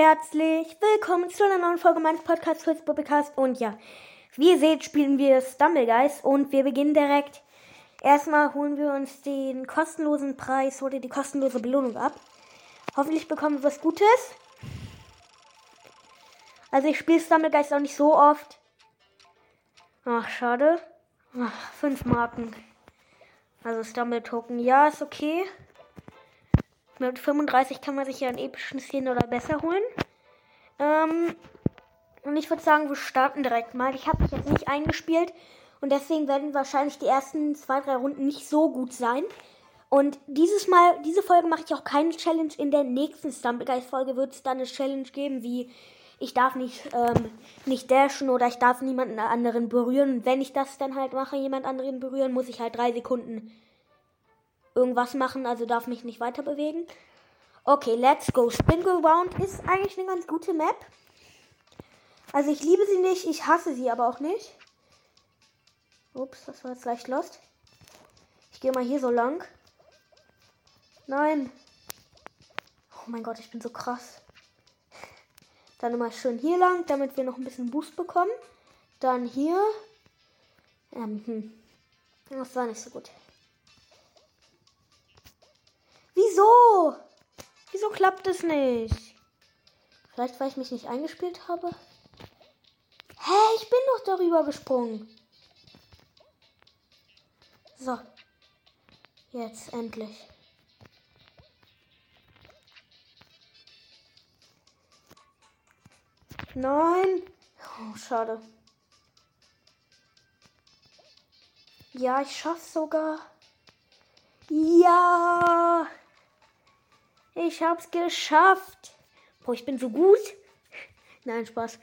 Herzlich willkommen zu einer neuen Folge meines Podcasts Fritz Podcast. Und ja, wie ihr seht, spielen wir Stumblegeist und wir beginnen direkt. Erstmal holen wir uns den kostenlosen Preis oder die kostenlose Belohnung ab. Hoffentlich bekommen wir was Gutes. Also ich spiele Stumblegeist auch nicht so oft. Ach, schade. Ach, fünf Marken. Also Stumble Token. Ja, ist okay. Mit 35 kann man sich ja einen epischen Skin oder besser holen. Ähm, und ich würde sagen, wir starten direkt mal. Ich habe mich jetzt nicht eingespielt und deswegen werden wahrscheinlich die ersten zwei, drei Runden nicht so gut sein. Und dieses Mal, diese Folge mache ich auch keine Challenge. In der nächsten Stumpgeist-Folge wird es dann eine Challenge geben, wie ich darf nicht, ähm, nicht dashen oder ich darf niemanden anderen berühren. Und wenn ich das dann halt mache, jemand anderen berühren, muss ich halt drei Sekunden irgendwas machen, also darf mich nicht weiter bewegen. Okay, let's go. Spin Go Round ist eigentlich eine ganz gute Map. Also ich liebe sie nicht, ich hasse sie aber auch nicht. Ups, das war jetzt leicht lost. Ich gehe mal hier so lang. Nein. Oh mein Gott, ich bin so krass. Dann immer schön hier lang, damit wir noch ein bisschen Boost bekommen. Dann hier. Ähm, hm. Das war nicht so gut. Klappt es nicht? Vielleicht, weil ich mich nicht eingespielt habe? Hä, ich bin doch darüber gesprungen. So. Jetzt endlich. Nein. Oh, schade. Ja, ich schaff's sogar. Ja. Ich hab's geschafft. Boah, ich bin so gut. Nein, Spaß.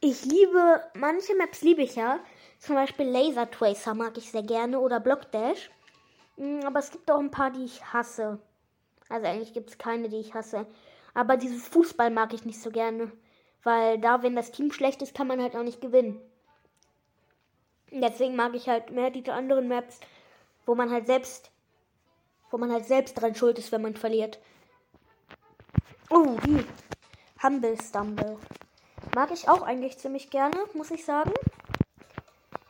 Ich liebe, manche Maps liebe ich ja. Zum Beispiel Laser Tracer mag ich sehr gerne oder Block Dash. Mm, aber es gibt auch ein paar, die ich hasse. Also eigentlich gibt es keine, die ich hasse. Aber dieses Fußball mag ich nicht so gerne. Weil da, wenn das Team schlecht ist, kann man halt auch nicht gewinnen. Deswegen mag ich halt mehr diese anderen Maps, wo man halt selbst, wo man halt selbst dran schuld ist, wenn man verliert. Oh, die. Humble Stumble. Mag ich auch eigentlich ziemlich gerne, muss ich sagen.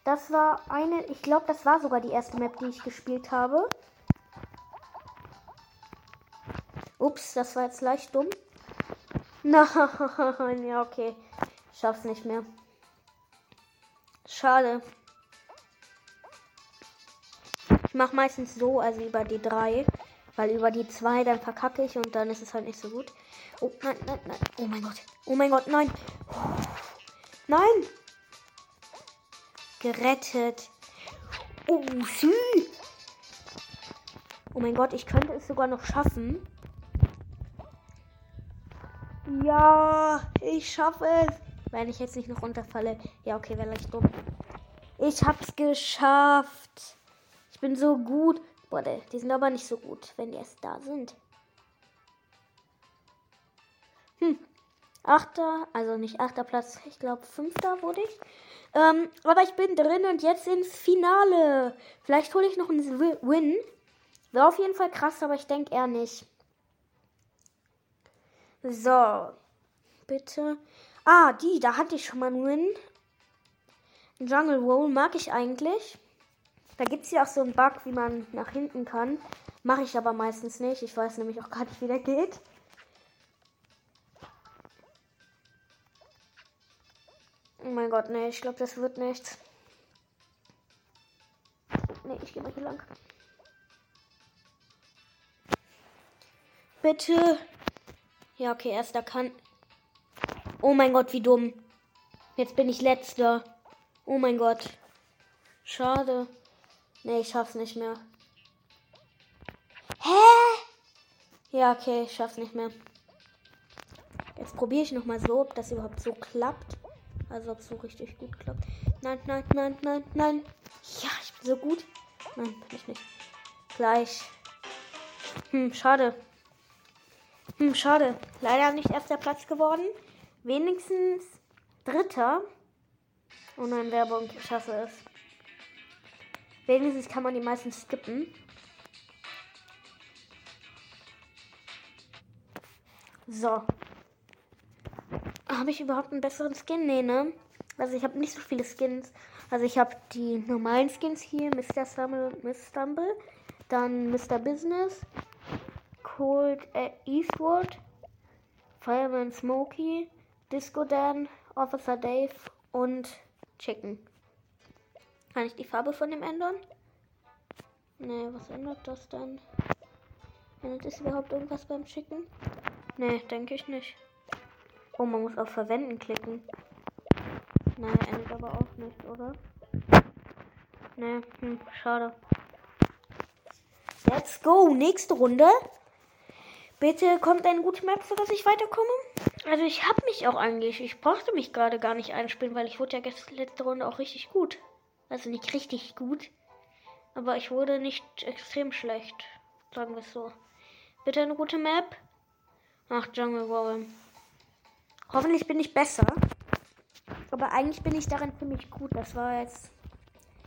Das war eine, ich glaube, das war sogar die erste Map, die ich gespielt habe. Ups, das war jetzt leicht dumm. Nein, ja, okay. Schaff's nicht mehr. Schade. Ich mache meistens so, also über die drei. Weil über die zwei dann verkacke ich und dann ist es halt nicht so gut. Oh, nein, nein, nein. Oh mein Gott. Oh mein Gott, nein. Nein. Gerettet. Oh, sü. Oh mein Gott, ich könnte es sogar noch schaffen. Ja, ich schaffe es. Wenn ich jetzt nicht noch runterfalle. Ja, okay, wäre leicht dumm. Ich hab's geschafft. Ich bin so gut. Boah, die sind aber nicht so gut, wenn die erst da sind. Hm. Achter, also nicht achter Platz, ich glaube fünfter wurde ich. Ähm, aber ich bin drin und jetzt ins Finale. Vielleicht hole ich noch einen Win. Wäre auf jeden Fall krass, aber ich denke eher nicht. So. Bitte. Ah, die, da hatte ich schon mal einen Win. Jungle Roll mag ich eigentlich. Da gibt es ja auch so einen Bug, wie man nach hinten kann. Mache ich aber meistens nicht. Ich weiß nämlich auch gar nicht, wie der geht. Oh mein Gott, nee, ich glaube, das wird nichts. Nee, ich gehe mal hier lang. Bitte. Ja, okay, erster kann. Oh mein Gott, wie dumm. Jetzt bin ich letzter. Oh mein Gott. Schade. Nee, ich schaff's nicht mehr. Hä? Ja, okay, ich schaff's nicht mehr. Jetzt probiere ich nochmal so, ob das überhaupt so klappt. Also ob es so richtig gut klappt. Nein, nein, nein, nein, nein. Ja, ich bin so gut. Nein, bin ich nicht. Gleich. Hm, schade. Hm, schade. Leider nicht erster Platz geworden. Wenigstens dritter. Oh nein, Werbung. Ich hasse es. Wenigstens kann man die meisten skippen. So. habe ich überhaupt einen besseren Skin? Nee, ne? Also ich habe nicht so viele Skins. Also ich habe die normalen Skins hier, Mr. Stumble und Miss Stumble. Dann Mr. Business, Cold äh, Eastwood, Fireman Smokey, Disco Dan, Officer Dave und Chicken. Kann ich die Farbe von dem ändern? Ne, was ändert das dann? Ändert es überhaupt irgendwas beim Chicken? Ne, denke ich nicht. Oh, man muss auf Verwenden klicken. Naja, endet aber auch nicht, oder? Ne, hm, schade. Let's go. Nächste Runde. Bitte kommt eine gute Map, sodass ich weiterkomme. Also ich habe mich auch eigentlich, ich brauchte mich gerade gar nicht einspielen, weil ich wurde ja letzte Runde auch richtig gut. Also nicht richtig gut, aber ich wurde nicht extrem schlecht, sagen wir es so. Bitte eine gute Map. Ach, Jungle Wall. Hoffentlich bin ich besser. Aber eigentlich bin ich darin ziemlich gut. Das war jetzt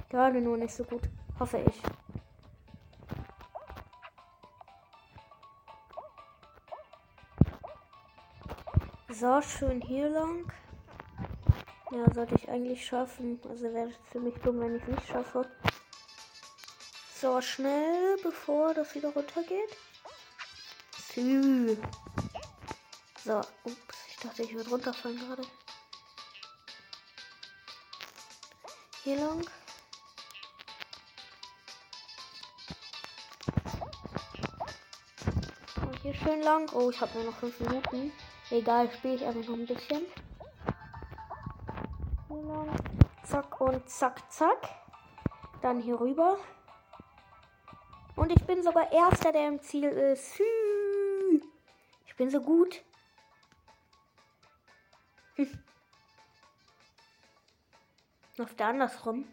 gerade nur nicht so gut. Hoffe ich. So, schön hier lang. Ja, sollte ich eigentlich schaffen. Also wäre es ziemlich dumm, wenn ich es nicht schaffe. So, schnell, bevor das wieder runtergeht. So, ups, ich dachte, ich würde runterfallen gerade. Hier lang. Und hier schön lang. Oh, ich habe nur noch 5 Minuten. Egal, spiele ich einfach noch ein bisschen. Zack und zack, zack. Dann hier rüber. Und ich bin sogar Erster, der im Ziel ist. Ich bin so gut. Hm. Auf der andersrum.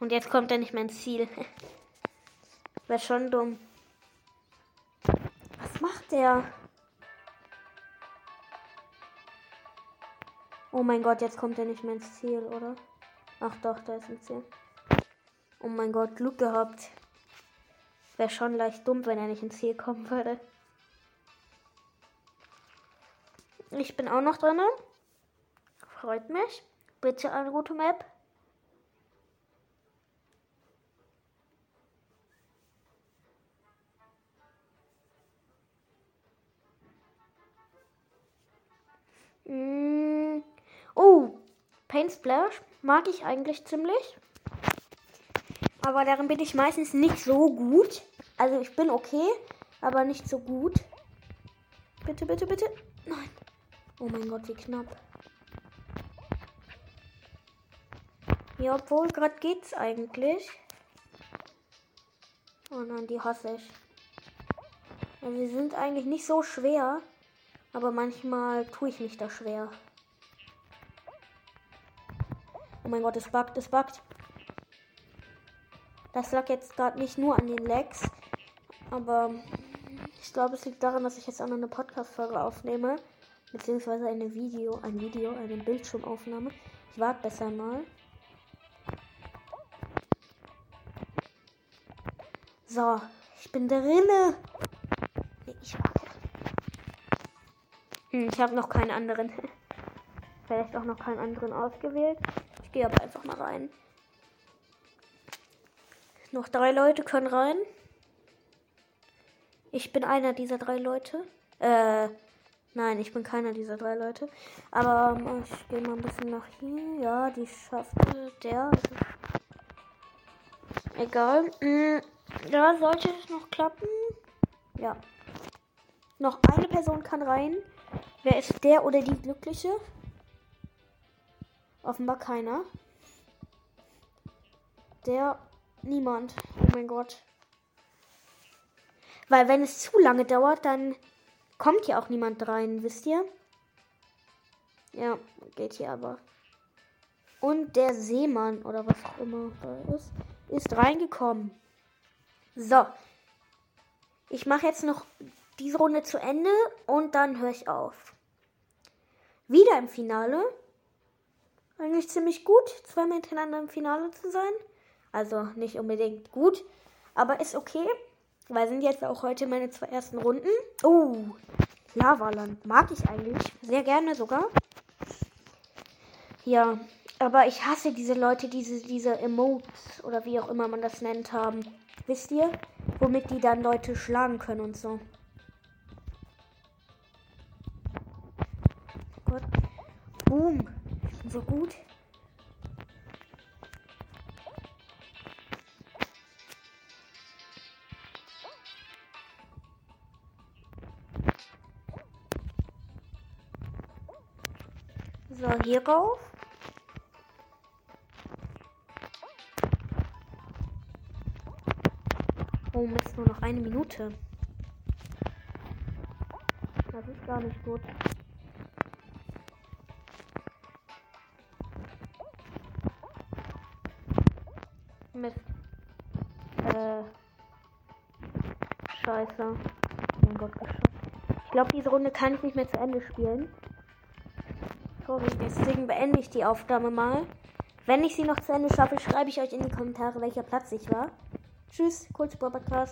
Und jetzt kommt er nicht mehr ins Ziel. Wäre schon dumm. Was macht der? Oh mein Gott, jetzt kommt er nicht mehr ins Ziel, oder? Ach doch, da ist ein Ziel. Oh mein Gott, Glück gehabt. Wäre schon leicht dumm, wenn er nicht ins Ziel kommen würde. Ich bin auch noch drin. Freut mich. Bitte eine gute Map. Mm. Oh, Paint Splash mag ich eigentlich ziemlich. Aber darin bin ich meistens nicht so gut. Also ich bin okay, aber nicht so gut. Bitte, bitte, bitte. Nein. Oh mein Gott, wie knapp. Ja, obwohl, gerade geht's eigentlich. Oh nein, die hasse ich. Also, sie sind eigentlich nicht so schwer. Aber manchmal tue ich mich da schwer. Mein Gott, es buggt, es buggt. Das lag jetzt gerade nicht nur an den Lags, aber ich glaube, es liegt daran, dass ich jetzt auch noch eine Podcast-Folge aufnehme. Beziehungsweise eine Video, ein Video, eine Bildschirmaufnahme. Ich warte besser mal. So, ich bin drinne. Nee, ich warte. Hm, ich habe noch keinen anderen. Vielleicht auch noch keinen anderen ausgewählt. Gehe aber einfach mal rein. Noch drei Leute können rein. Ich bin einer dieser drei Leute. Äh, nein, ich bin keiner dieser drei Leute. Aber ähm, ich gehe mal ein bisschen nach hier. Ja, die schafft der. Egal. Hm, da sollte es noch klappen. Ja. Noch eine Person kann rein. Wer ist der oder die Glückliche? Offenbar keiner. Der Niemand. Oh mein Gott. Weil wenn es zu lange dauert, dann kommt hier auch niemand rein, wisst ihr? Ja, geht hier aber. Und der Seemann oder was auch immer da ist, ist reingekommen. So. Ich mache jetzt noch diese Runde zu Ende und dann höre ich auf. Wieder im Finale. Eigentlich ziemlich gut, zweimal hintereinander im Finale zu sein. Also nicht unbedingt gut, aber ist okay. Weil sind jetzt auch heute meine zwei ersten Runden. Oh, Lavaland. Mag ich eigentlich. Sehr gerne sogar. Ja, aber ich hasse diese Leute, diese, diese Emotes oder wie auch immer man das nennt haben. Wisst ihr? Womit die dann Leute schlagen können und so. Gott. Boom. So gut. So, hier rauf. Oh Mist, nur noch eine Minute. Das ist gar nicht gut. Mist. Äh. Scheiße. Mein Gott, geschafft. Ich glaube, diese Runde kann ich nicht mehr zu Ende spielen. Sorry, deswegen beende ich die Aufnahme mal. Wenn ich sie noch zu Ende schaffe, schreibe ich euch in die Kommentare, welcher Platz ich war. Tschüss, kurz Podcast.